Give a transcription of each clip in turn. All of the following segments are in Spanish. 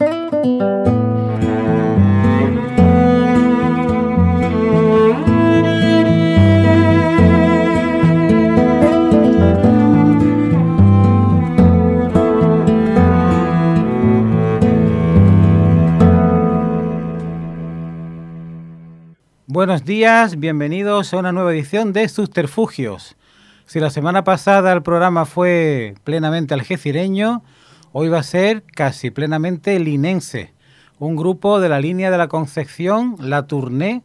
Buenos días, bienvenidos a una nueva edición de Subterfugios. Si la semana pasada el programa fue plenamente algecireño, hoy va a ser casi plenamente linense, un grupo de la línea de la Concepción, La Tournée,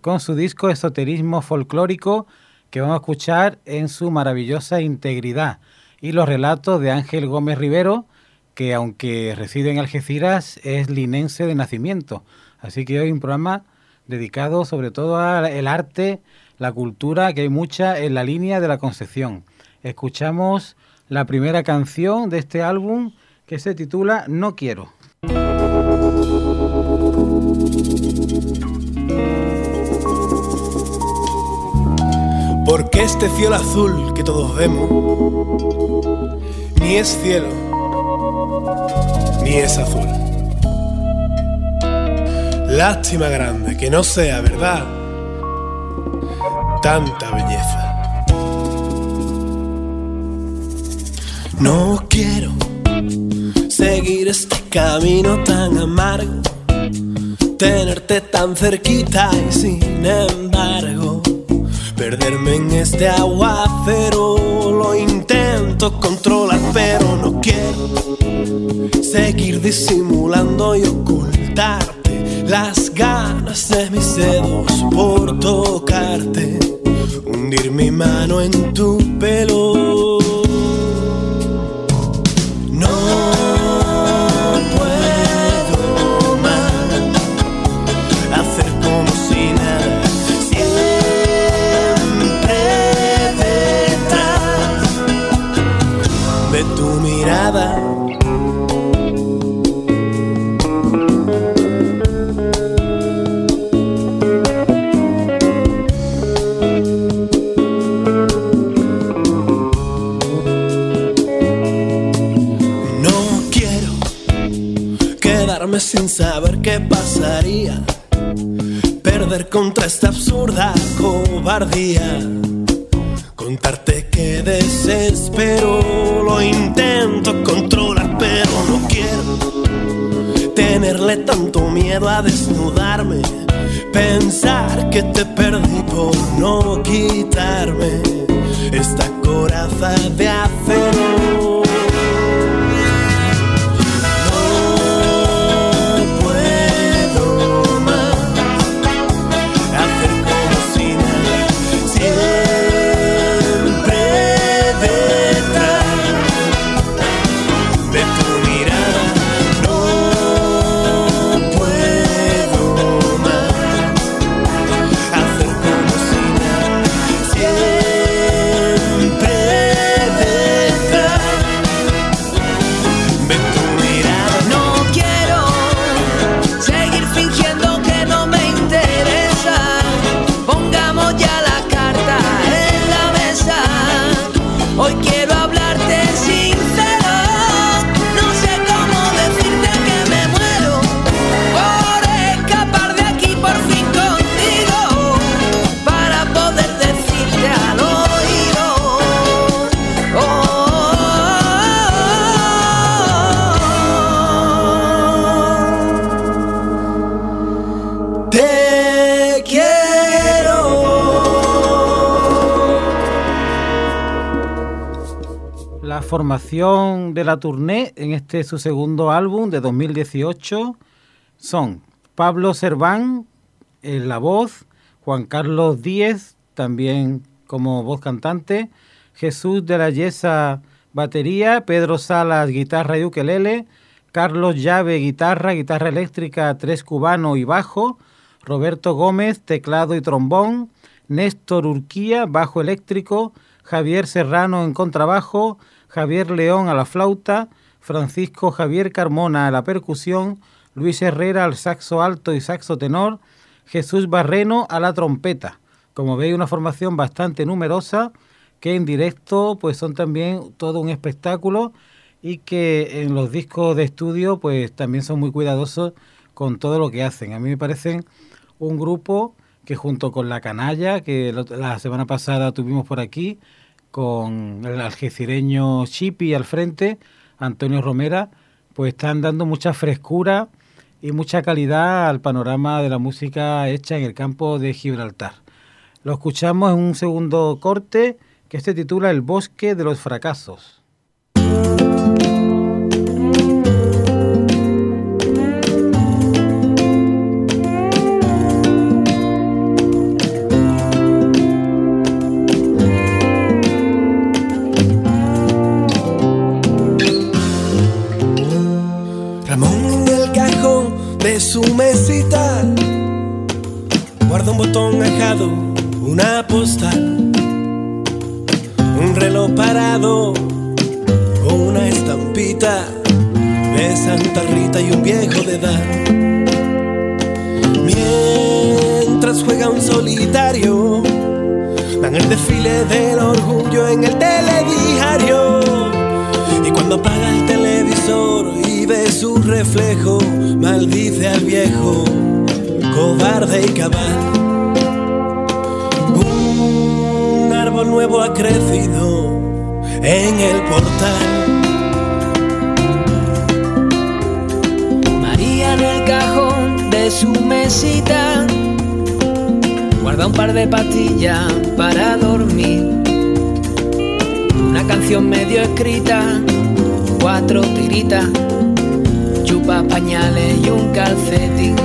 con su disco Esoterismo Folclórico que vamos a escuchar en su maravillosa integridad y los relatos de Ángel Gómez Rivero, que aunque reside en Algeciras es linense de nacimiento. Así que hoy un programa dedicado sobre todo al arte, la cultura, que hay mucha en la línea de la Concepción. Escuchamos la primera canción de este álbum que se titula No quiero. Porque este cielo azul que todos vemos ni es cielo ni es azul. Lástima grande que no sea verdad tanta belleza. No quiero seguir este camino tan amargo, tenerte tan cerquita y sin embargo, perderme en este aguacero. Lo intento controlar, pero no quiero seguir disimulando y ocultar las ganas de mis dedos por tocarte, hundir mi mano en tu pelo. Contra esta absurda cobardía. Contarte que desespero, lo intento controlar, pero no quiero tenerle tanto miedo a desnudarme. Pensar que te perdí por no quitarme esta coraza de acero. De la tournée en este su segundo álbum de 2018 son Pablo Serván en la voz, Juan Carlos Díez también como voz cantante, Jesús de la Yesa batería, Pedro Salas guitarra y ukelele, Carlos Llave guitarra, guitarra eléctrica, tres cubano y bajo, Roberto Gómez teclado y trombón, Néstor Urquía bajo eléctrico, Javier Serrano en contrabajo, Javier León a la flauta, Francisco Javier Carmona a la percusión, Luis Herrera al saxo alto y saxo tenor, Jesús Barreno a la trompeta. Como veis, una formación bastante numerosa que en directo pues son también todo un espectáculo y que en los discos de estudio pues también son muy cuidadosos con todo lo que hacen. A mí me parecen un grupo que junto con La Canalla, que la semana pasada tuvimos por aquí, con el algecireño Chipi al frente, Antonio Romera, pues están dando mucha frescura y mucha calidad al panorama de la música hecha en el campo de Gibraltar. Lo escuchamos en un segundo corte que se titula El bosque de los fracasos. Una postal, un reloj parado una estampita de Santa Rita y un viejo de edad. Mientras juega un solitario, van el desfile del orgullo en el telediario. Y cuando apaga el televisor y ve su reflejo, maldice al viejo, cobarde y cabal. Nuevo ha crecido en el portal. María en el cajón de su mesita guarda un par de pastillas para dormir. Una canción medio escrita, cuatro tiritas pañales y un calcetín.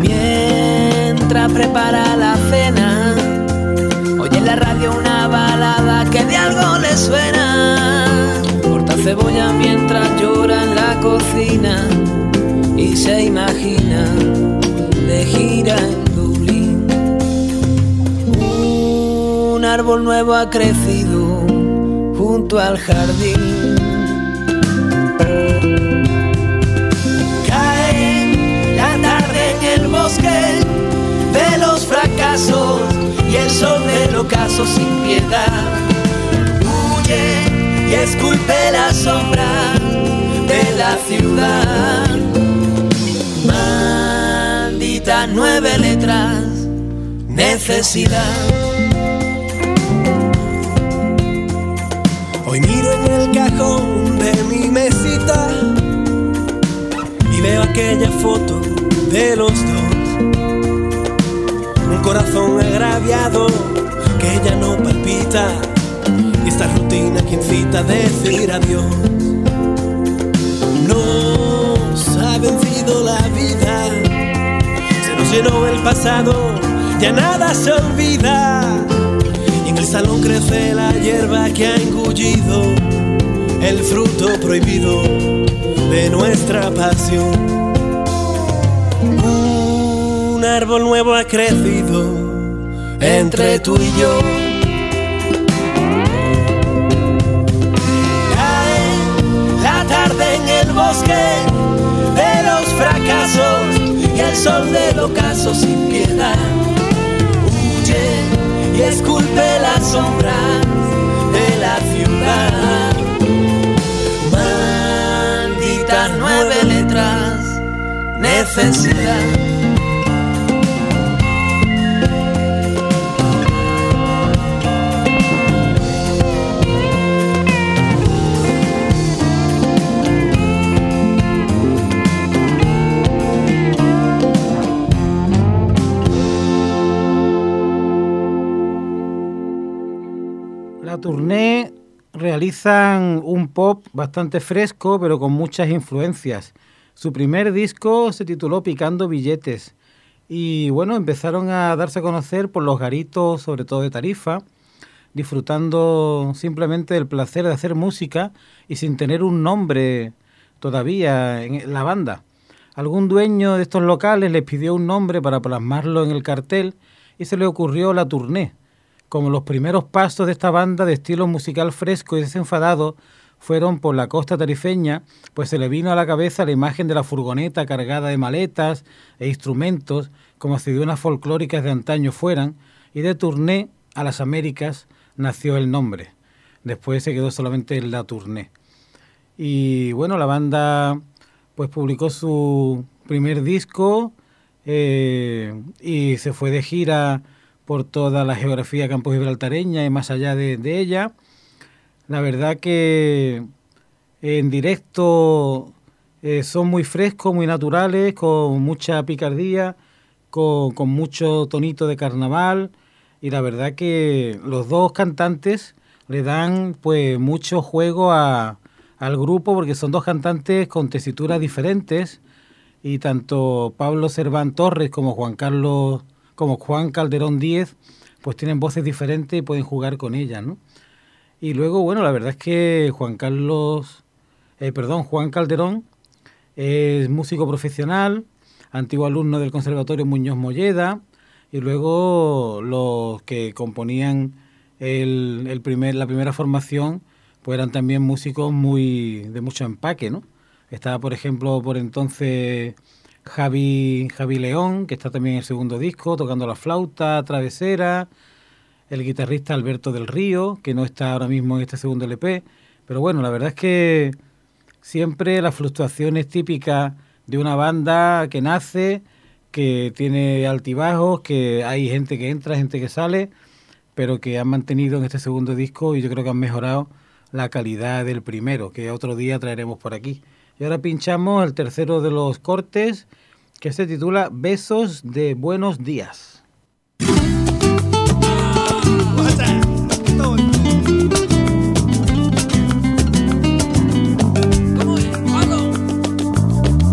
Mientras prepara la cena, que de algo le suena. Corta cebolla mientras llora en la cocina y se imagina de gira en Dublín. Un árbol nuevo ha crecido junto al jardín de los fracasos y el sol del ocaso sin piedad. Y esculpe la sombra de la ciudad. Maldita nueve letras, necesidad. Hoy miro en el cajón de mi mesita y veo aquella foto de los dos corazón agraviado que ya no palpita esta rutina que incita a decir adiós. Nos ha vencido la vida, se nos llenó el pasado, ya nada se olvida. Y en el salón crece la hierba que ha engullido el fruto prohibido de nuestra pasión árbol nuevo ha crecido entre tú y yo. Bosque de los fracasos y el sol del ocaso sin piedad. Huye y esculpe la sombra de la ciudad. Maldita nueve letras, necesidad. Un pop bastante fresco, pero con muchas influencias. Su primer disco se tituló Picando Billetes. Y bueno, empezaron a darse a conocer por los garitos, sobre todo de Tarifa, disfrutando simplemente del placer de hacer música y sin tener un nombre todavía en la banda. Algún dueño de estos locales les pidió un nombre para plasmarlo en el cartel y se le ocurrió la Tourné como los primeros pasos de esta banda de estilo musical fresco y desenfadado fueron por la costa tarifeña, pues se le vino a la cabeza la imagen de la furgoneta cargada de maletas e instrumentos, como si de unas folclóricas de antaño fueran, y de Tourné a las Américas nació el nombre. Después se quedó solamente en la tournée. Y bueno, la banda pues publicó su primer disco eh, y se fue de gira por toda la geografía campo gibraltareña y más allá de, ella. La verdad que en directo eh, son muy frescos, muy naturales, con mucha picardía, con, mucho tonito de carnaval y la verdad que los dos cantantes le dan pues mucho juego a, al grupo porque son dos cantantes con tesituras diferentes y tanto Pablo Cerván Torres como Juan Carlos como Juan Calderón Díez pues tienen voces diferentes y pueden jugar con ellas, ¿no? Y luego, bueno, la verdad es que Juan Carlos, eh, perdón, Juan Calderón es músico profesional, antiguo alumno del Conservatorio Muñoz Molleda, y luego los que componían el, el primer, la primera formación pues eran también músicos muy de mucho empaque, ¿no? Estaba, por ejemplo, por entonces Javi, Javi León, que está también en el segundo disco, tocando la flauta, travesera, el guitarrista Alberto del Río, que no está ahora mismo en este segundo LP, pero bueno, la verdad es que siempre las fluctuaciones típicas de una banda que nace, que tiene altibajos, que hay gente que entra, gente que sale, pero que han mantenido en este segundo disco y yo creo que han mejorado la calidad del primero, que otro día traeremos por aquí. Y ahora pinchamos el tercero de los cortes, que se titula Besos de Buenos Días.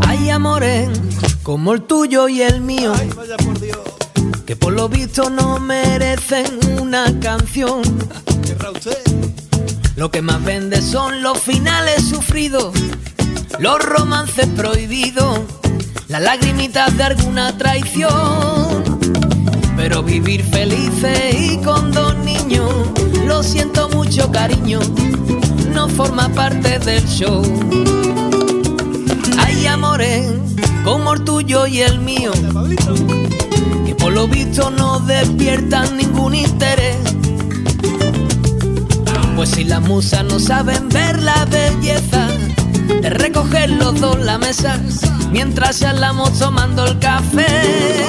Hay amores como el tuyo y el mío, que por lo visto no merecen una canción. Lo que más vende son los finales sufridos, los romances prohibidos, las lagrimitas de alguna traición. Pero vivir felices y con dos niños, lo siento mucho cariño, no forma parte del show. Hay amores como el tuyo y el mío, que por lo visto no despiertan ningún interés pues si las musas no saben ver la belleza de recoger los dos la mesa mientras charlamos tomando el café.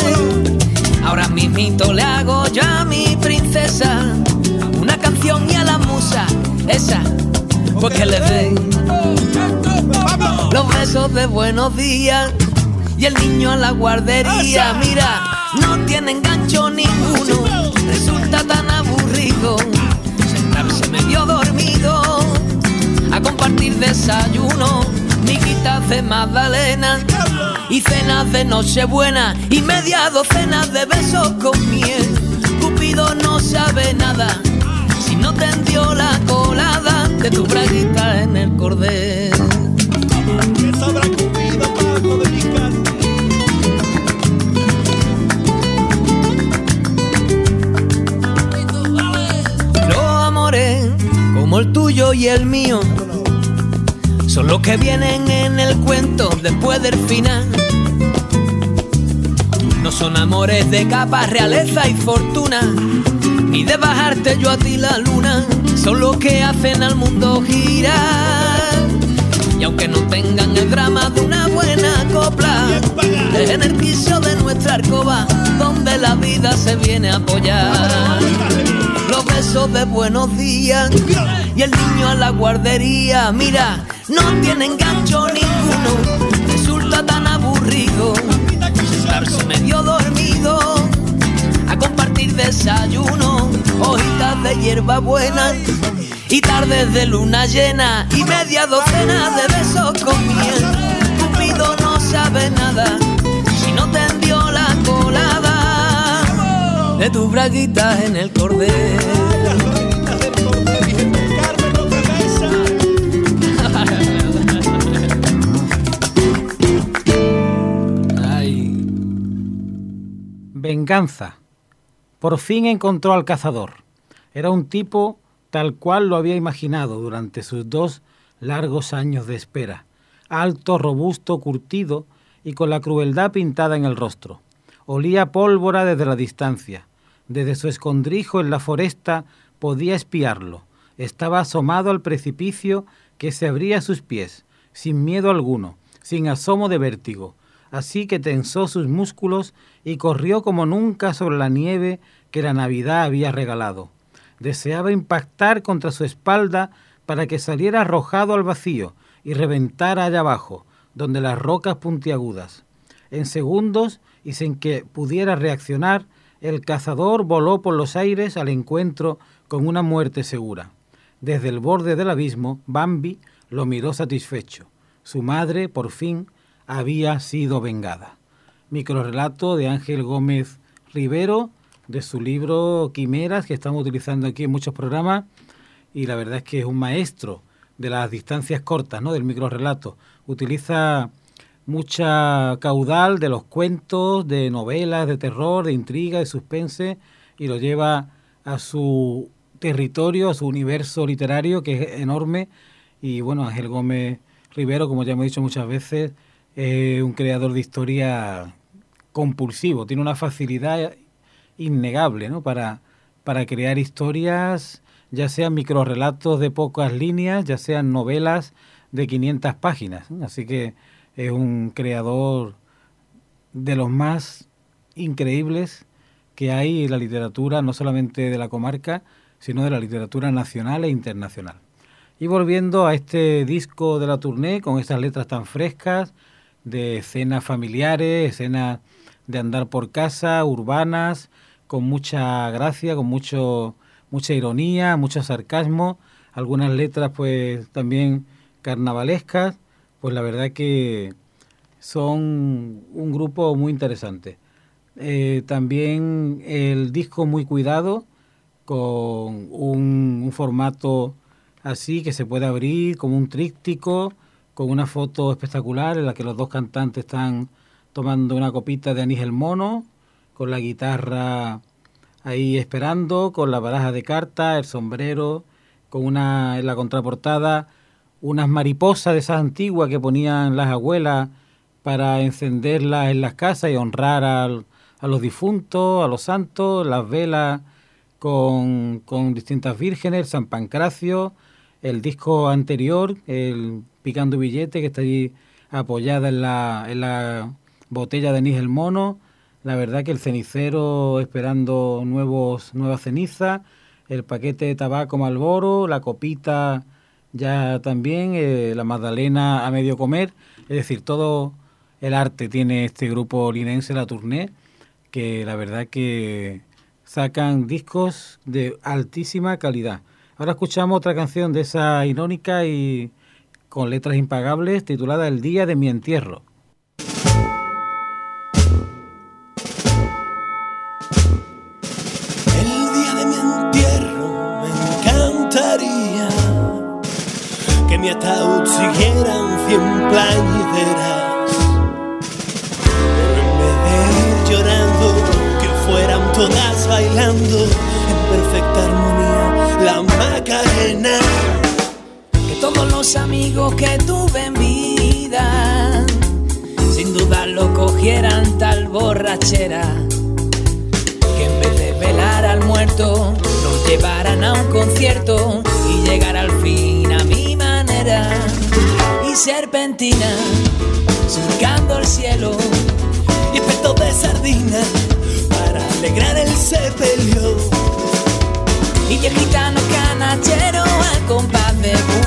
Ahora mismito le hago yo a mi princesa una canción y a la musa esa, pues que le den los besos de buenos días y el niño a la guardería. Mira, no tiene engancho ninguno, resulta tan aburrido medio dormido compartir desayuno, miquitas de magdalena y cenas de nochebuena y media docena de besos con miel. Cupido no sabe nada si no tendió la colada de tu braguita en el cordel. como el tuyo y el mío, son los que vienen en el cuento después del final. No son amores de capa, realeza y fortuna, ni de bajarte yo a ti la luna, son los que hacen al mundo girar. Y aunque no tengan el drama de una buena copla, en el piso de nuestra alcoba donde la vida se viene a apoyar los besos de buenos días y el niño a la guardería. Mira, no tiene engancho ninguno, resulta tan aburrido estarse medio dormido a compartir desayuno, hojitas de hierba buena y tardes de luna llena y media docena de besos con miel. Cupido no sabe nada si no tendió la colada de tus braguitas en el cordel. Venganza. Por fin encontró al cazador. Era un tipo tal cual lo había imaginado durante sus dos largos años de espera. Alto, robusto, curtido y con la crueldad pintada en el rostro. Olía pólvora desde la distancia. Desde su escondrijo en la foresta podía espiarlo, estaba asomado al precipicio que se abría a sus pies, sin miedo alguno, sin asomo de vértigo, así que tensó sus músculos y corrió como nunca sobre la nieve que la Navidad había regalado. Deseaba impactar contra su espalda para que saliera arrojado al vacío y reventara allá abajo, donde las rocas puntiagudas. En segundos y sin que pudiera reaccionar, el cazador voló por los aires al encuentro con una muerte segura. Desde el borde del abismo, Bambi lo miró satisfecho. Su madre, por fin, había sido vengada. Microrelato de Ángel Gómez Rivero, de su libro Quimeras, que estamos utilizando aquí en muchos programas, y la verdad es que es un maestro de las distancias cortas, ¿no? del microrelato. Utiliza mucha caudal de los cuentos, de novelas, de terror, de intriga, de suspense, y lo lleva a su territorio, a su universo literario, que es enorme. Y bueno, Ángel Gómez Rivero, como ya hemos dicho muchas veces, es un creador de historia compulsivo, tiene una facilidad innegable ¿no? para, para crear historias, ya sean microrelatos de pocas líneas, ya sean novelas de 500 páginas. Así que es un creador de los más increíbles que hay en la literatura, no solamente de la comarca, sino de la literatura nacional e internacional. Y volviendo a este disco de la tournée, con estas letras tan frescas, de escenas familiares, escenas de andar por casa, urbanas, con mucha gracia, con mucho, mucha ironía, mucho sarcasmo, algunas letras pues también carnavalescas, pues la verdad que son un grupo muy interesante. Eh, también el disco muy cuidado, con un, formato así que se puede abrir como un tríptico, con una foto espectacular en la que los dos cantantes están tomando una copita de anís el mono, con la guitarra ahí esperando, con la baraja de cartas, el sombrero, con una en la contraportada unas mariposas de esas antiguas que ponían las abuelas para encenderlas en las casas y honrar a los difuntos, a los santos, las velas con, distintas vírgenes, San Pancracio, el disco anterior, el Picando Billete, que está allí apoyada en la, en la botella de anís el mono, la verdad que el cenicero esperando nuevos, nuevas cenizas, el paquete de tabaco Malboro, la copita ya también eh, la Magdalena a medio comer, es decir, todo el arte tiene este grupo linense, la Tournée, que la verdad que sacan discos de altísima calidad. Ahora escuchamos otra canción de esa irónica y con letras impagables titulada El día de mi entierro. mi ataúd siguieran cien plañideras. Pero en vez de ir llorando, que fueran todas bailando en perfecta armonía todos los amigos que tuve en vida, sin duda lo cogieran tal borrachera. Que en vez de velar al muerto, lo llevaran a un concierto y llegar al fin a mí y serpentina, surcando el cielo y peto de sardina para alegrar el sepelio. Y el gitano canachero al compás de.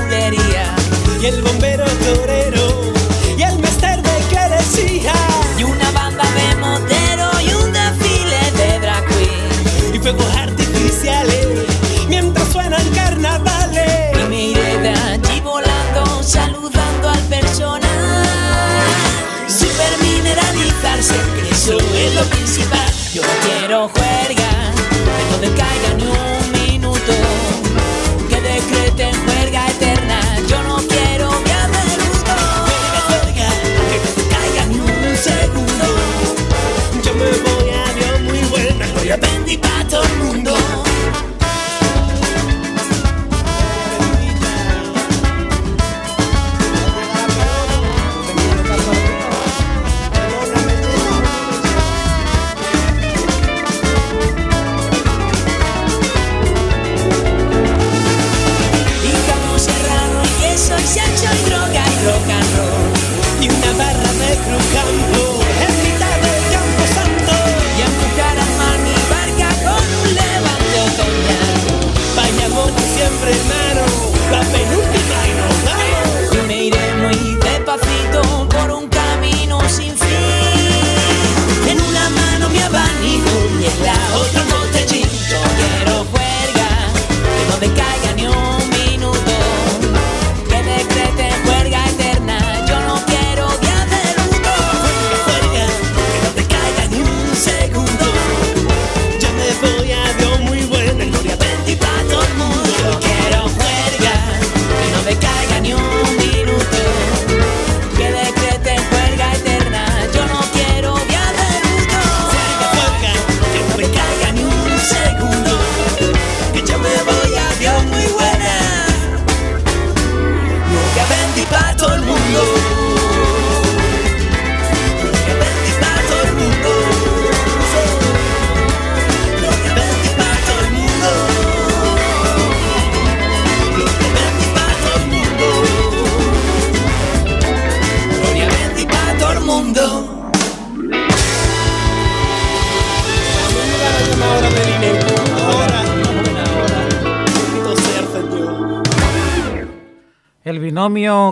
Y el bombero torero y el mister de clerecía. Y una banda de motero y un desfile de drag queen. Y fuegos para todo el mundo.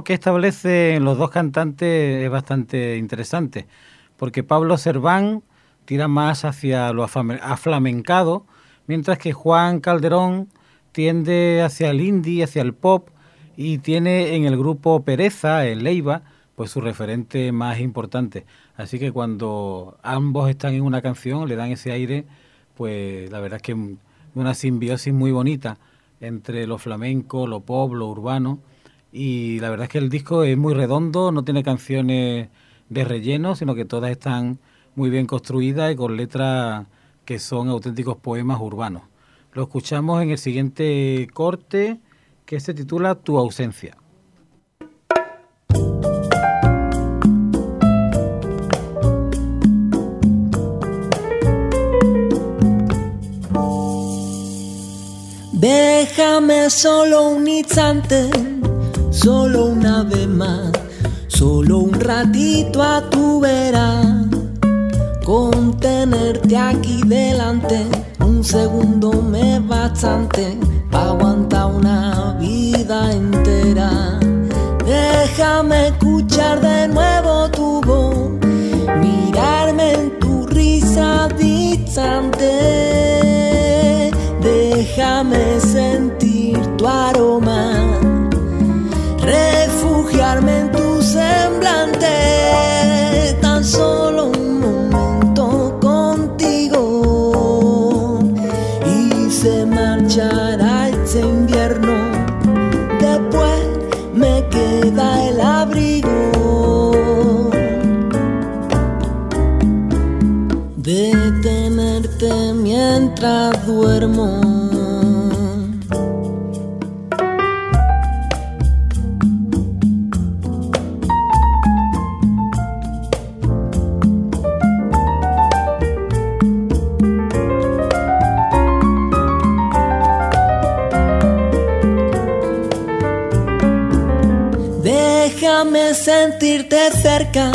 Que establecen los dos cantantes es bastante interesante, porque Pablo Cerván tira más hacia lo aflamencado, mientras que Juan Calderón tiende hacia el indie, hacia el pop, y tiene en el grupo Pereza, en Leiva, pues su referente más importante. Así que cuando ambos están en una canción, le dan ese aire, pues la verdad es que una simbiosis muy bonita entre lo flamenco, lo pop, lo urbano. Y la verdad es que el disco es muy redondo, no tiene canciones de relleno, sino que todas están muy bien construidas y con letras que son auténticos poemas urbanos. Lo escuchamos en el siguiente corte que se titula Tu ausencia. Déjame solo un instante, solo una vez más, solo un ratito a tu vera. Con tenerte aquí delante, un segundo me bastante para aguantar una vida entera. Déjame escuchar de nuevo tu voz, mirarme en tu risa distante déjame sentir tu aroma, tan solo un momento contigo y se marchará este invierno, después me queda el abrigo. De tenerte mientras duermo. Sentirte cerca,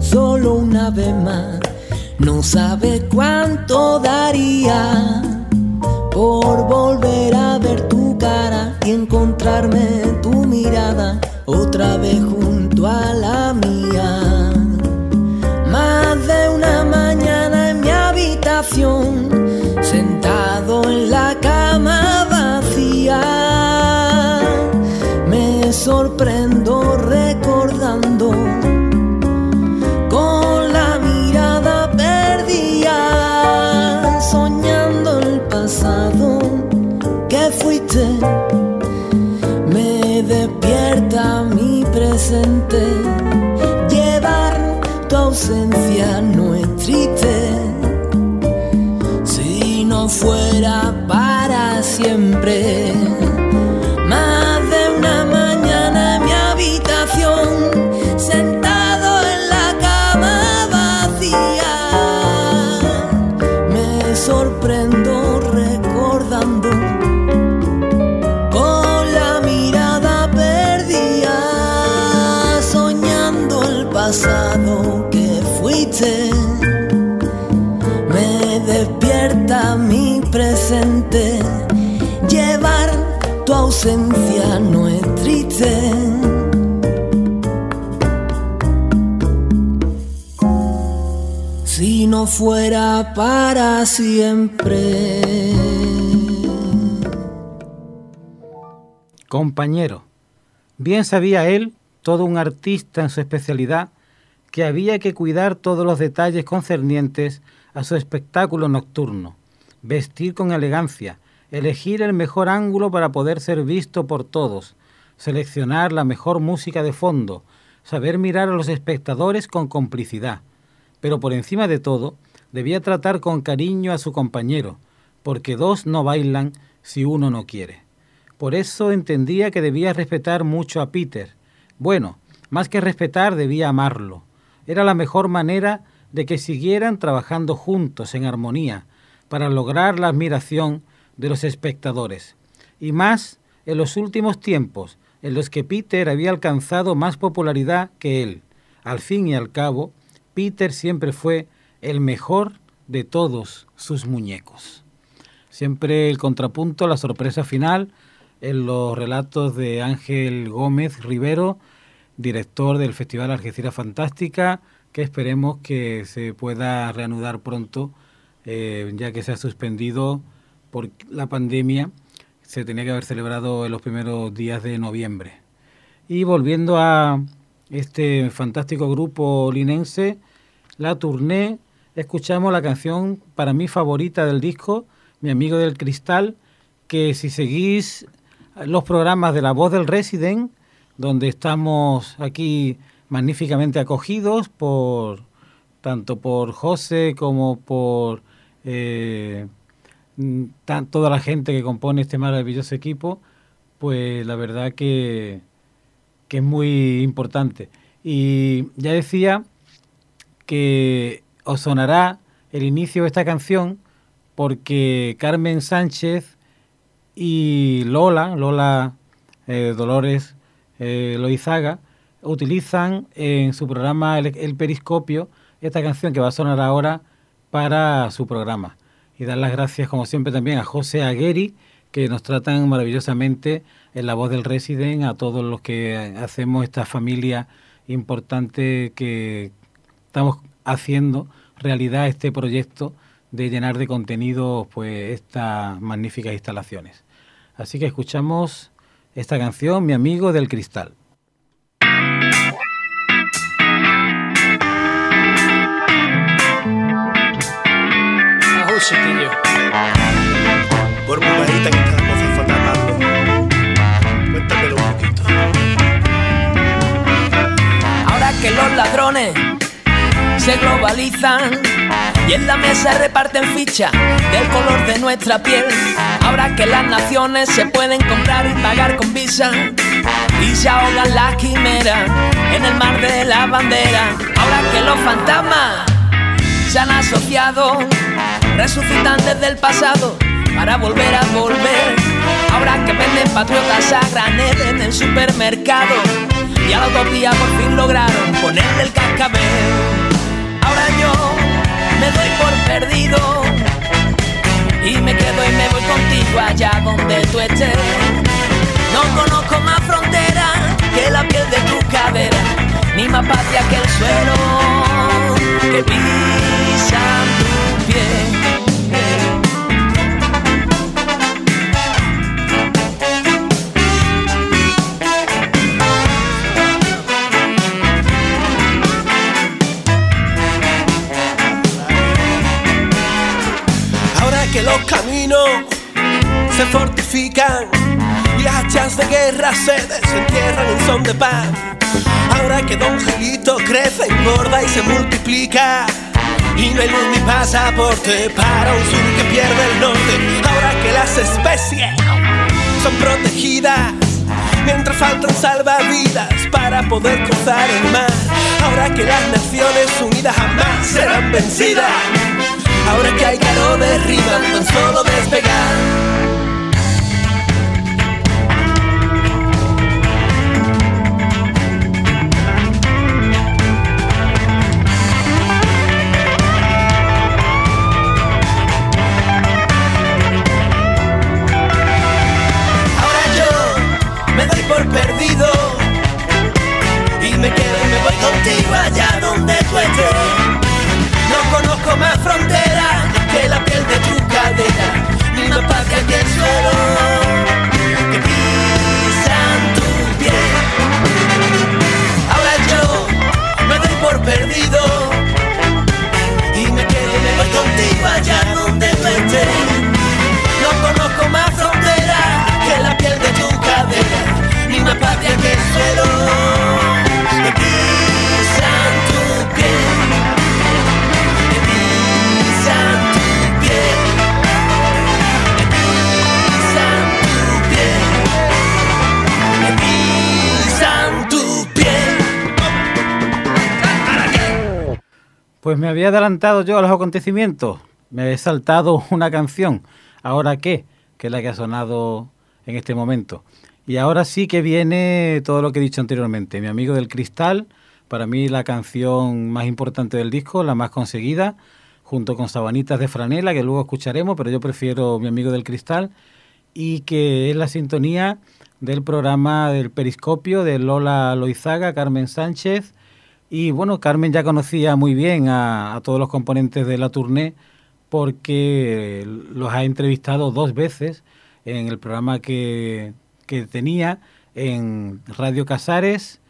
solo una vez más. No sabes cuánto daría por volver a ver tu cara y encontrarme tu mirada otra vez junto a la mía. Más de una mañana en mi habitación, sentado en la cama me sorprendo con la mirada perdida, soñando el pasado que fuiste. Me despierta mi presente, llevar tu ausencia no es triste. Si no fuera para siempre fuera para siempre. Compañero, bien sabía él, todo un artista en su especialidad, que había que cuidar todos los detalles concernientes a su espectáculo nocturno vestir con elegancia, elegir el mejor ángulo para poder ser visto por todos, seleccionar la mejor música de fondo, saber mirar a los espectadores con complicidad. Pero por encima de todo, debía tratar con cariño a su compañero, porque dos no bailan si uno no quiere. Por eso entendía que debía respetar mucho a Peter. Bueno, más que respetar, debía amarlo. Era la mejor manera de que siguieran trabajando juntos en armonía, para lograr la admiración de los espectadores, y más en los últimos tiempos en los que Peter había alcanzado más popularidad que él. Al fin y al cabo, Peter siempre fue el mejor de todos sus muñecos. Siempre el contrapunto, la sorpresa final, en los relatos de Ángel Gómez Rivero, director del Festival Algeciras Fantástica, que esperemos que se pueda reanudar pronto, eh, ya que se ha suspendido por la pandemia. Se tenía que haber celebrado en los primeros días de noviembre. Y volviendo a este fantástico grupo linense, La Tournée, escuchamos la canción para mí favorita del disco, Mi amigo del cristal, que si seguís los programas de La Voz del Resident, donde estamos aquí magníficamente acogidos por tanto por José como por eh, toda la gente que compone este maravilloso equipo, pues la verdad que, que es muy importante. Y ya decía que os sonará el inicio de esta canción porque Carmen Sánchez y Lola, Lola eh, Dolores eh, Loizaga, utilizan en su programa el, Periscopio esta canción que va a sonar ahora para su programa. Y dar las gracias, como siempre, también a José Agueri, que nos tratan maravillosamente en la voz del Resident, a todos los que hacemos esta familia importante que estamos haciendo realidad este proyecto de llenar de contenido pues estas magníficas instalaciones. Así que escuchamos esta canción, Mi amigo del cristal. Se globalizan y en la mesa reparten ficha del color de nuestra piel. Ahora que las naciones se pueden comprar y pagar con visa y se ahogan las quimeras en el mar de la bandera. Ahora que los fantasmas se han asociado, resucitan desde el pasado para volver a volver. Ahora que venden patriotas a granel en el supermercado y a la utopía por fin lograron ponerle el cascabel perdido y me quedo y me voy contigo allá donde tú estés. No conozco más frontera que la piel de tu cadera, ni más patria que el suelo que pisan tu pie. Se fortifican y hachas de guerra se desentierran en son de paz. Ahora que Don Gelito crece, engorda y se multiplica. Y no hay luz ni pasaporte para un sur que pierde el norte. Ahora que las especies son protegidas, mientras faltan salvavidas para poder cruzar el mar. Ahora que las Naciones Unidas jamás serán vencidas. Ahora que hay caro derriba, tan solo despegar. Había adelantado yo a los acontecimientos. Me he saltado una canción. ¿Ahora qué? Que es la que ha sonado en este momento. Y ahora sí que viene todo lo que he dicho anteriormente. Mi amigo del cristal, para mí la canción más importante del disco, la más conseguida, junto con Sabanitas de Franela, que luego escucharemos, pero yo prefiero Mi amigo del cristal. y que es la sintonía del programa del Periscopio de Lola Loizaga, Carmen Sánchez. Y bueno, Carmen ya conocía muy bien a, todos los componentes de la tournée porque los ha entrevistado dos veces en el programa que, tenía en Radio Casares,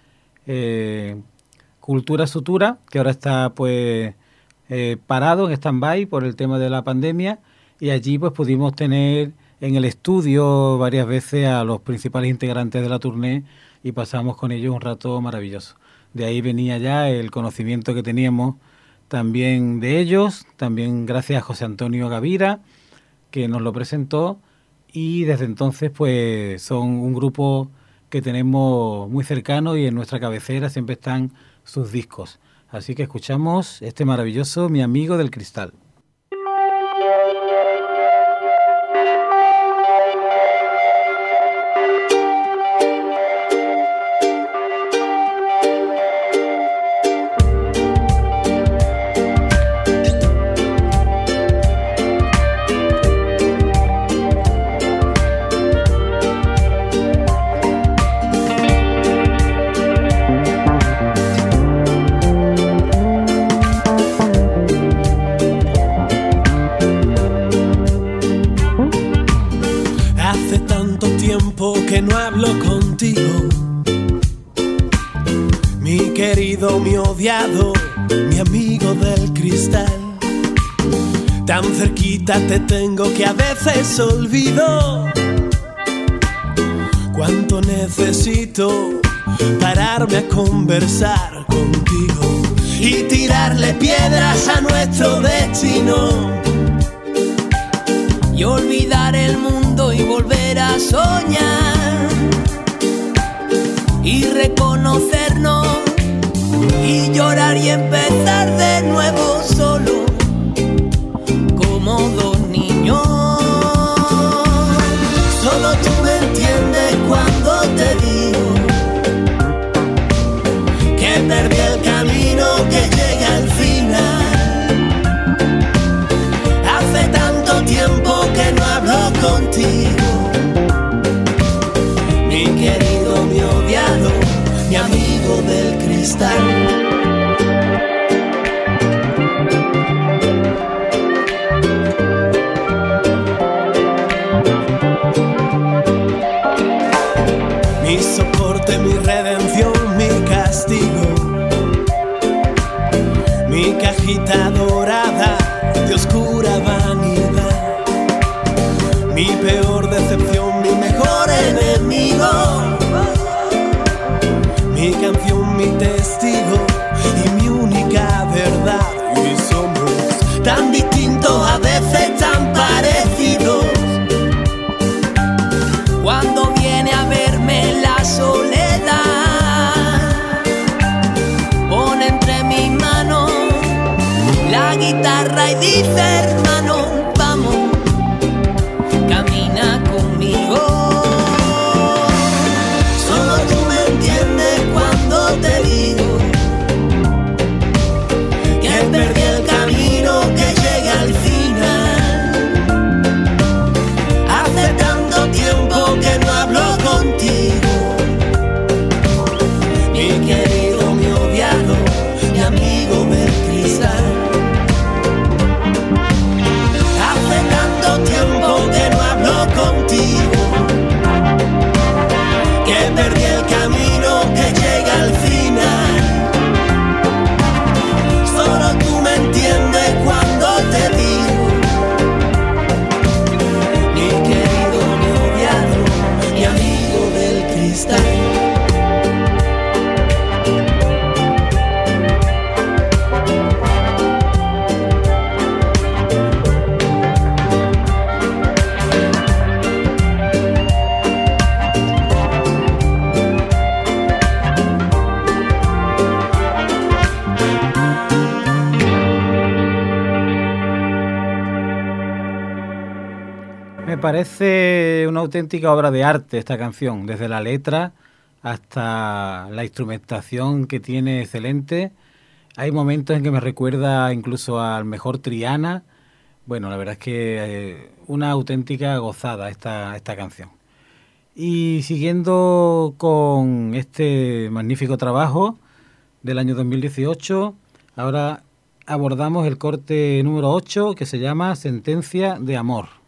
eh, Cultura Sutura, que ahora está pues eh, parado en stand-by por el tema de la pandemia, y allí pues pudimos tener en el estudio varias veces a los principales integrantes de la tournée y pasamos con ellos un rato maravilloso. De ahí venía ya el conocimiento que teníamos también de ellos, también gracias a José Antonio Gavira, que nos lo presentó, y desde entonces pues son un grupo que tenemos muy cercano y en nuestra cabecera siempre están sus discos. Así que escuchamos este maravilloso Mi amigo del cristal. Y tirarle piedras a nuestro destino. Y olvidar el mundo y volver a soñar y reconocernos y llorar y empezar de nuevo solo como dos niños. Solo tú me entiendes cuando te del dice auténtica obra de arte esta canción, desde la letra hasta la instrumentación que tiene excelente. Hay momentos en que me recuerda incluso al mejor Triana, Bueno, la verdad es que eh, una auténtica gozada esta, esta canción. Y siguiendo con este magnífico trabajo del año 2018, ahora abordamos el corte número 8 que se llama Sentencia de Amor.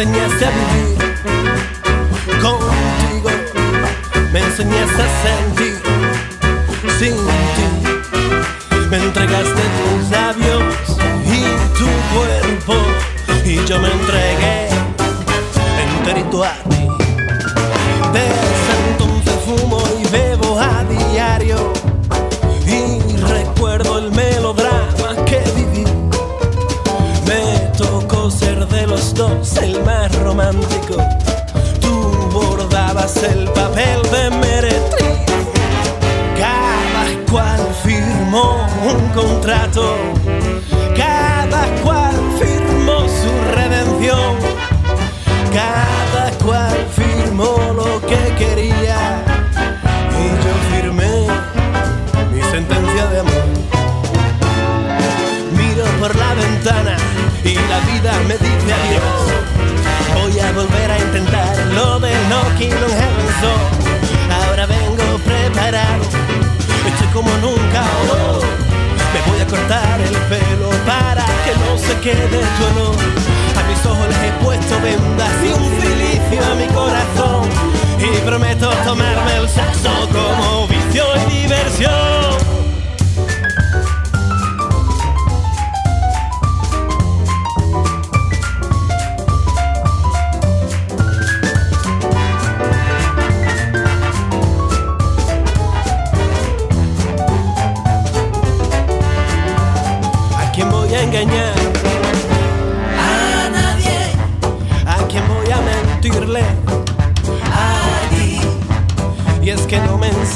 Enseñaste a vivir contigo, me enseñaste a sentir sin ti. Me entregaste tus labios y tu cuerpo y yo me entregué enterito a ti. Desde entonces fumo y bebo a diario y recuerdo el melodrama los dos el más romántico. Tú bordabas el papel de meretriz. Cada cual firmó un contrato. Cada cual firmó su redención. Cada cual firmó lo que quería. Y yo firmé mi sentencia de amor. Miro por la ventana y la vida me Knocking on Heaven's Door. Ahora vengo preparado, estoy como nunca. Oh, me voy a cortar el pelo para que no se quede tu olor. A mis ojos les he puesto vendas y un cilicio a mi corazón. Y prometo tomarme el sexo como vicio y diversión.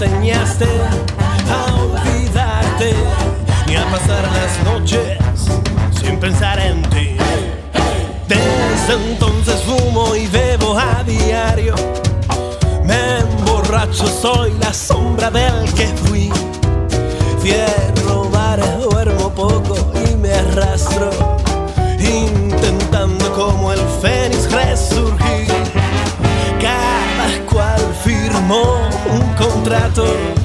Enseñaste a olvidarte ni a pasar las noches sin pensar en ti. Desde entonces fumo y bebo a diario. Me emborracho, soy la sombra del que fui. Cierro bares, duermo poco y me arrastro, intentando como el fénix resurgir. Cada cual firmó un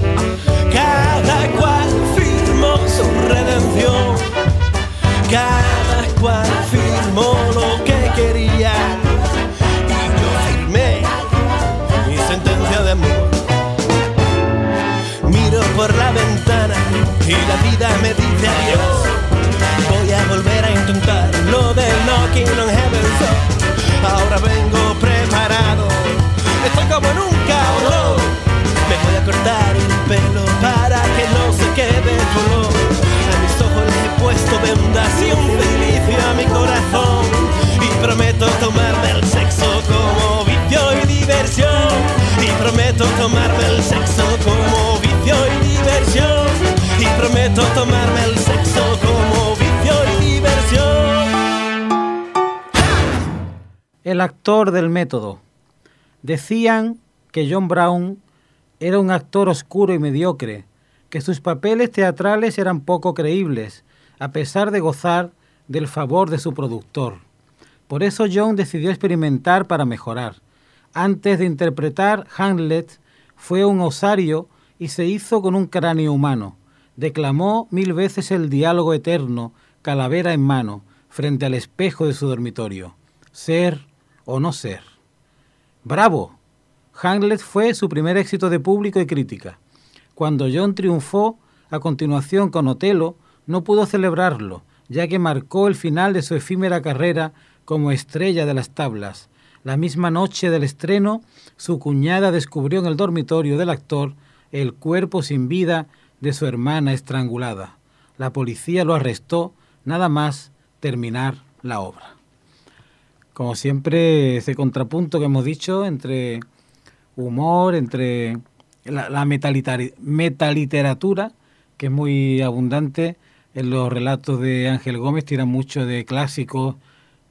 Del método. Decían que John Brown era un actor oscuro y mediocre, que sus papeles teatrales eran poco creíbles, a pesar de gozar del favor de su productor. Por eso John decidió experimentar para mejorar. Antes de interpretar Hamlet, fue un osario y se hizo con un cráneo humano. Declamó mil veces el diálogo eterno, calavera en mano, frente al espejo de su dormitorio. Ser o no ser. ¡Bravo! Hamlet fue su primer éxito de público y crítica. Cuando John triunfó a continuación con Otelo, no pudo celebrarlo, ya que marcó el final de su efímera carrera como estrella de las tablas. La misma noche del estreno, su cuñada descubrió en el dormitorio del actor el cuerpo sin vida de su hermana estrangulada. La policía lo arrestó nada más terminar la obra. Como siempre, ese contrapunto que hemos dicho entre humor, entre la, la metaliteratura, que es muy abundante en los relatos de Ángel Gómez, tira mucho de clásicos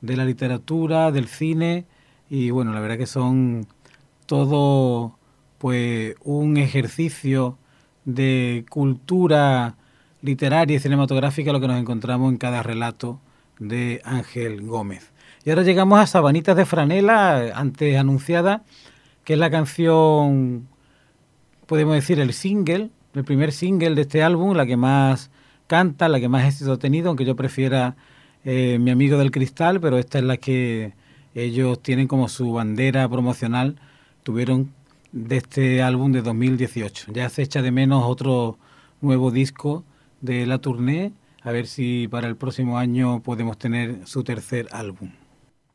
de la literatura, del cine, y bueno, la verdad que son todo pues un ejercicio de cultura literaria y cinematográfica lo que nos encontramos en cada relato de Ángel Gómez. Y ahora llegamos a Sabanitas de Franela, antes anunciada, que es la canción, podemos decir, el single, el primer single de este álbum, la que más canta, la que más éxito ha tenido, aunque yo prefiera eh, Mi amigo del cristal, pero esta es la que ellos tienen como su bandera promocional, tuvieron de este álbum de 2018. Ya se echa de menos otro nuevo disco de la tournée, a ver si para el próximo año podemos tener su tercer álbum.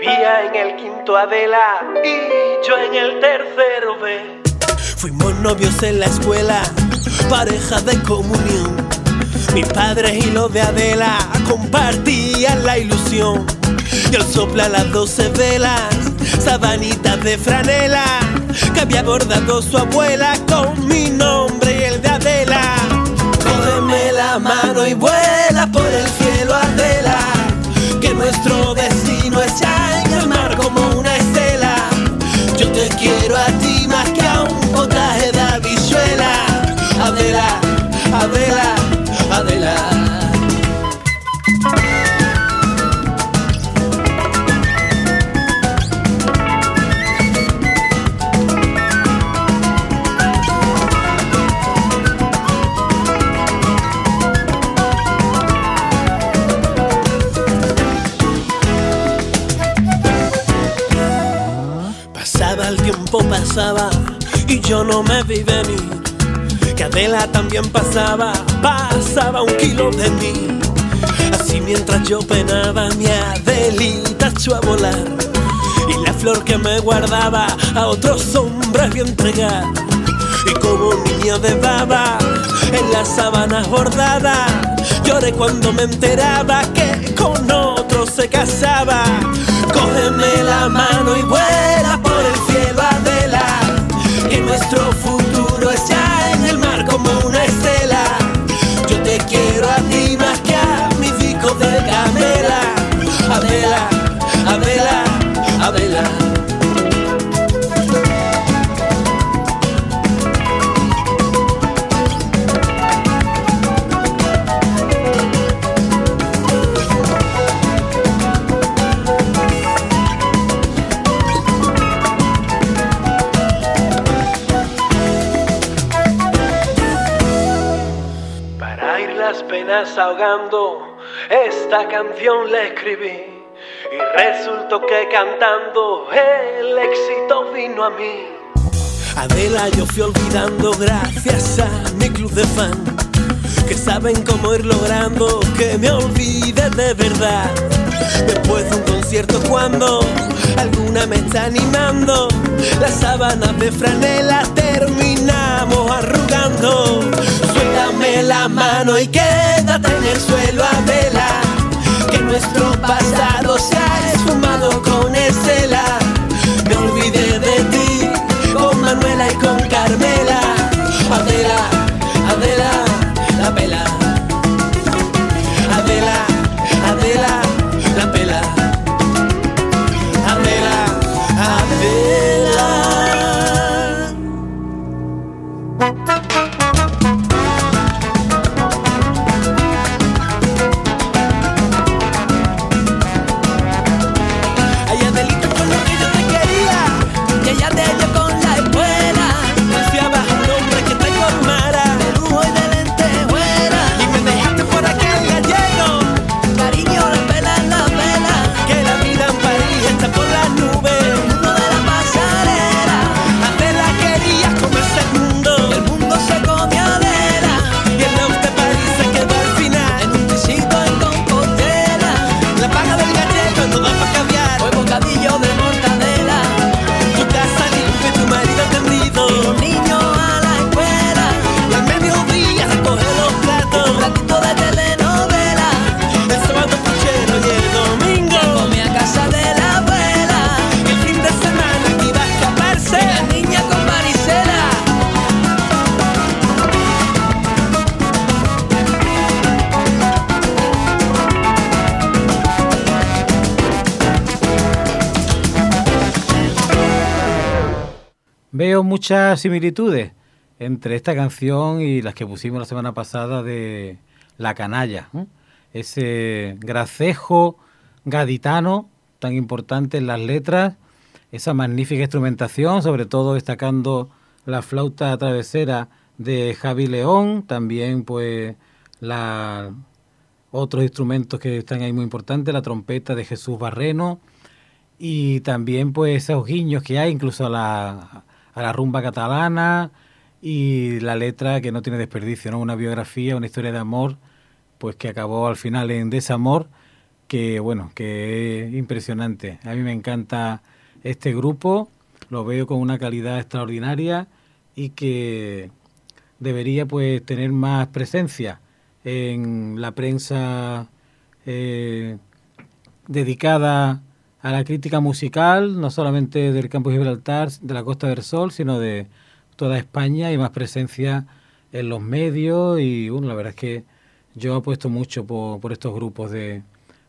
Vivía en el quinto Adela y yo en el tercero B. Fuimos novios en la escuela, pareja de comunión. Mi padre y lo de Adela compartían la ilusión. Y el sopla las doce velas, sabanitas de franela, que había bordado su abuela con mi nombre y el de Adela. Cógeme la mano y vuela por el cielo, Adela, que nuestro destino quiero a ti yo no me vi venir. Que Adela también pasaba, pasaba un kilo de mí. Así mientras yo penaba, mi Adelita echó a volar. Y la flor que me guardaba a otros hombres vi entregar. Y como niño de baba, en las sábanas bordadas, lloré cuando me enteraba que con otro se casaba. Cógeme la mano y vuela por nuestro futuro es ya en el mar como una estela. Yo te quiero a ti más que a mi disco de camela. A vela, a esta canción la escribí y resultó que cantando el éxito vino a mí. Adela yo fui olvidando gracias a mi club de fan que saben cómo ir logrando que me olvide de verdad. Después de un concierto cuando alguna me está animando, las sábanas de franela terminamos arrugando. Suéltame la mano y quédate en el suelo a vela, que nuestro pasado se ha esfumado con Estela. Veo muchas similitudes entre esta canción y las que pusimos la semana pasada de La Canalla. Ese gracejo gaditano tan importante en las letras, esa magnífica instrumentación, sobre todo destacando la flauta travesera de Javi León, también pues la otros instrumentos que están ahí muy importantes, la trompeta de Jesús Barreno y también pues esos guiños que hay incluso a la, a la rumba catalana y la letra que no tiene desperdicio, ¿no? Una biografía, una historia de amor, pues que acabó al final en desamor, que bueno, que es impresionante. A mí me encanta este grupo, lo veo con una calidad extraordinaria y que debería pues tener más presencia en la prensa eh, dedicada a la crítica musical, no solamente del campo de Gibraltar, de la Costa del Sol, sino de toda España y más presencia en los medios y bueno, la verdad es que yo apuesto mucho por, estos grupos de,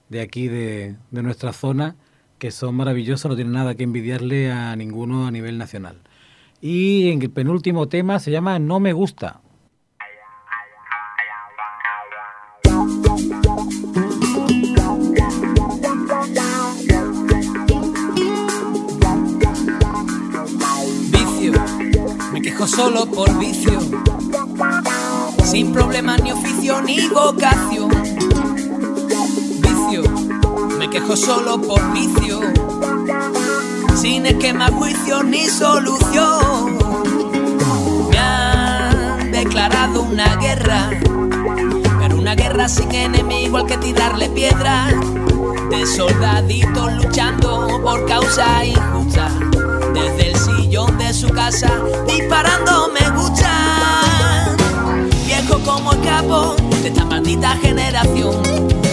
de aquí, de, de, nuestra zona, que son maravillosos, no tienen nada que envidiarle a ninguno a nivel nacional. Y en el penúltimo tema se llama No me gusta. Solo por vicio, sin problemas ni oficio ni vocación. Vicio, me quejo solo por vicio, sin esquema, juicio ni solución. Me han declarado una guerra, pero una guerra sin enemigo al que tirarle piedra, de soldaditos luchando por causa injusta desde el sillón de su casa disparando me gusta. Viejo como escapo de esta maldita generación.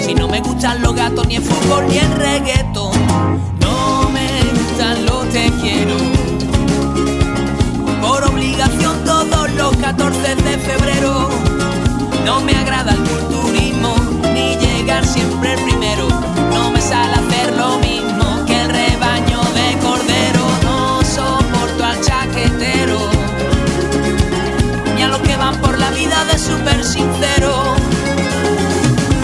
Si no me gustan los gatos, ni el fútbol, ni el reggaetón. No me gustan los te quiero. Por obligación todos los 14 de febrero. No me agrada el culturismo, ni llegar siempre primero. No me sale de súper sincero.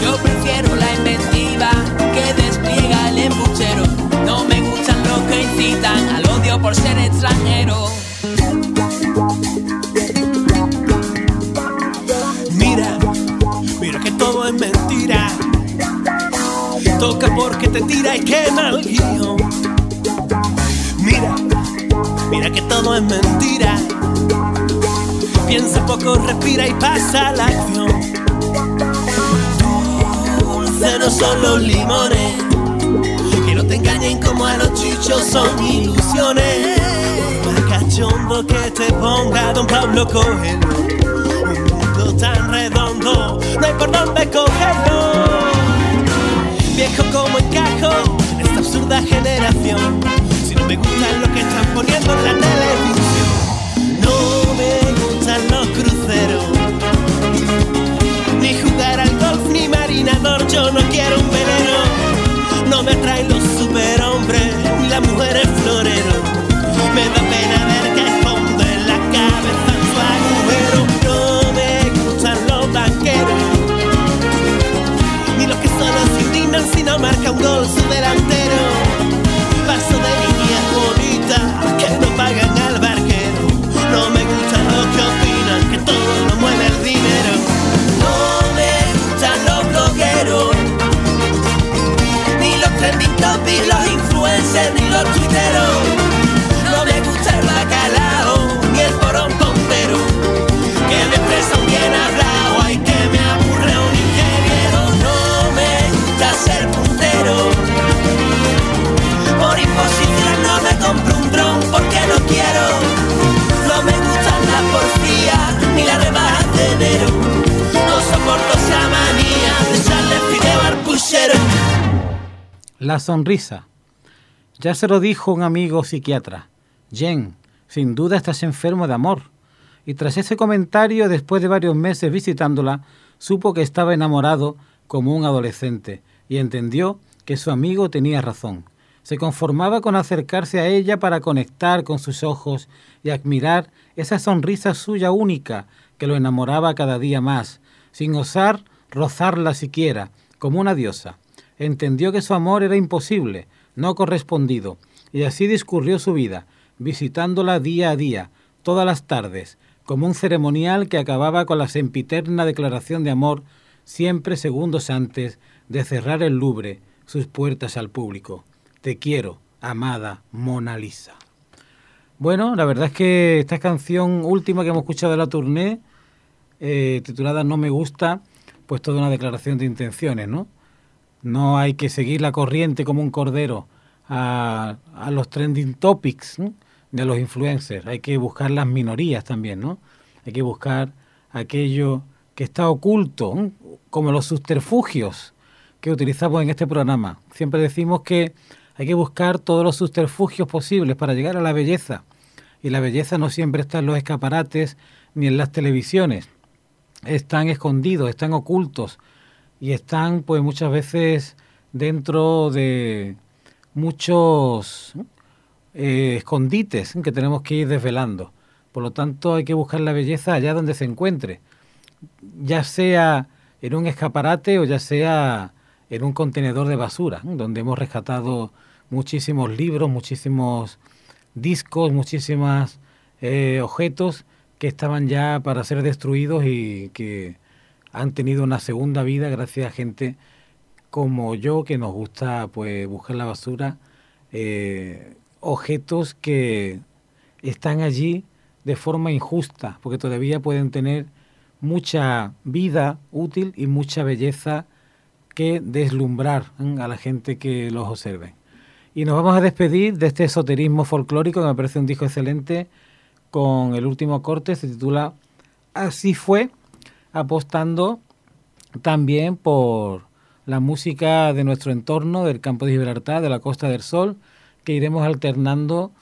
Yo prefiero la inventiva que despliega el embuchero. No me gustan los que incitan al odio por ser extranjero. Mira, mira que todo es mentira. Toca porque te tira y quema el guion. Mira, mira que todo es mentira Piensa poco, respira y pasa la acción. Dulce no son los limones, que no te engañen como a los chichos son ilusiones. cachondo que te ponga Don Pablo Coelho. Un mundo tan redondo, no hay por dónde cogerlo. Viejo como encajo en esta absurda generación. Si no me gusta lo que están poniendo en la televisión, yo no quiero un velero. No me atraen los superhombres las mujeres floreros. La sonrisa. Ya se lo dijo un amigo psiquiatra. Jen, sin duda estás enfermo de amor. Y tras ese comentario, después de varios meses visitándola, supo que estaba enamorado como un adolescente y entendió que su amigo tenía razón. Se conformaba con acercarse a ella para conectar con sus ojos y admirar esa sonrisa suya única que lo enamoraba cada día más, sin osar rozarla siquiera, como una diosa. Entendió que su amor era imposible, no correspondido, y así discurrió su vida, visitándola día a día, todas las tardes, como un ceremonial que acababa con la sempiterna declaración de amor, siempre segundos antes de cerrar el Louvre sus puertas al público. Te quiero, amada Mona Lisa. Bueno, la verdad es que esta canción última que hemos escuchado de la tournée, eh, titulada No me gusta, pues toda una declaración de intenciones, ¿no? No hay que seguir la corriente como un cordero a, los trending topics de los influencers, hay que buscar las minorías también, ¿no? Hay que buscar aquello que está oculto, como los subterfugios que utilizamos en este programa. Siempre decimos que hay que buscar todos los subterfugios posibles para llegar a la belleza. Y la belleza no siempre está en los escaparates ni en las televisiones. Están escondidos, están ocultos y están pues muchas veces dentro de muchos eh, escondites que tenemos que ir desvelando. Por lo tanto hay que buscar la belleza allá donde se encuentre, ya sea en un escaparate o ya sea en un contenedor de basura, donde hemos rescatado muchísimos libros, muchísimos discos, muchísimos eh, objetos que estaban ya para ser destruidos y que han tenido una segunda vida gracias a gente como yo que nos gusta pues buscar la basura, eh, objetos que están allí de forma injusta, porque todavía pueden tener mucha vida útil y mucha belleza que deslumbrar a la gente que los observe. Y nos vamos a despedir de este esoterismo folclórico, que me parece un disco excelente, con el último corte, se titula Así fue, apostando también por la música de nuestro entorno, del campo de Gibraltar, de la Costa del Sol, que iremos alternando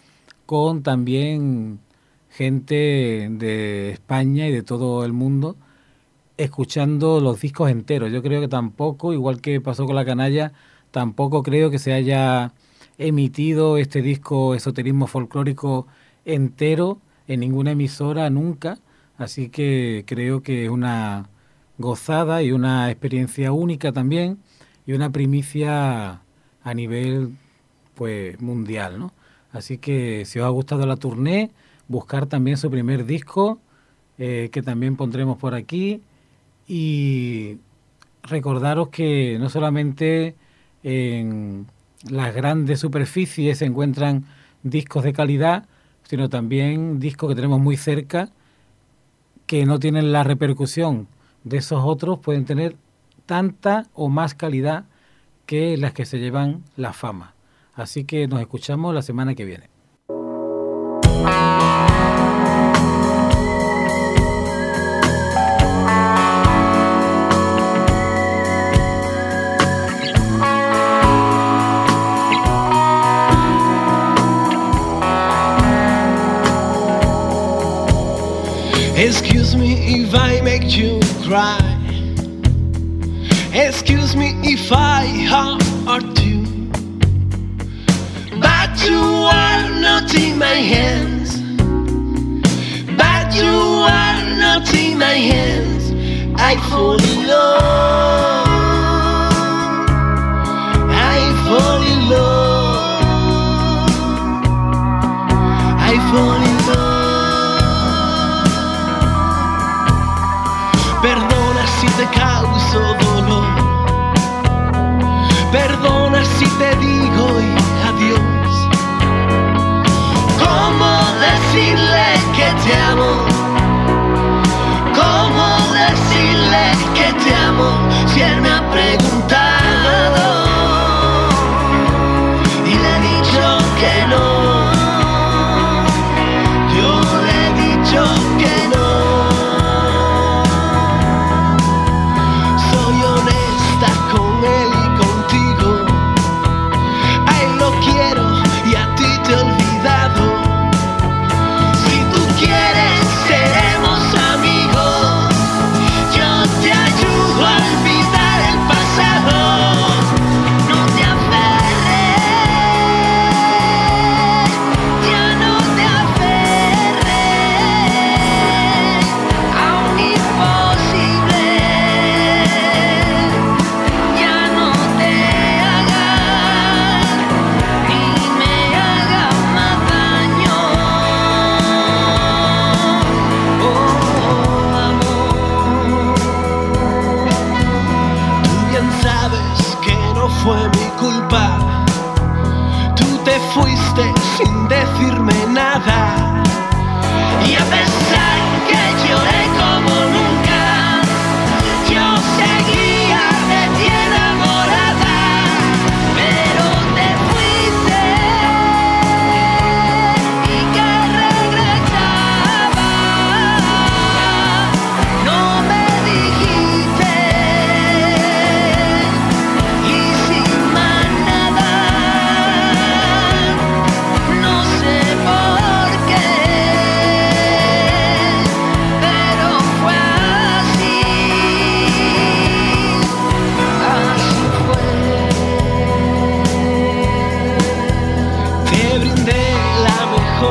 con también gente de España y de todo el mundo, escuchando los discos enteros. Yo creo que tampoco, igual que pasó con la canalla, tampoco creo que se haya emitido este disco Esoterismo Folclórico entero en ninguna emisora nunca, así que creo que es una gozada y una experiencia única también y una primicia a nivel pues mundial, ¿no? Así que si os ha gustado la tournée, buscar también su primer disco, eh, que también pondremos por aquí, y recordaros que no solamente en las grandes superficies se encuentran discos de calidad, sino también discos que tenemos muy cerca que no tienen la repercusión de esos otros, pueden tener tanta o más calidad que las que se llevan la fama. Así que nos escuchamos la semana que viene. Make you cry. Excuse me if I hurt you. But you are not in my hands. But you are not in my hands. I fall in love. I fall in love. I fall in love. Perdona si te causo dolor. Perdona si te digo adiós. ¿Cómo decirle que te amo?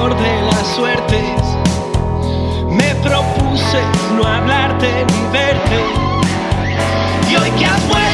de las suertes. Me propuse no hablarte ni verte. Y hoy que has vuelto.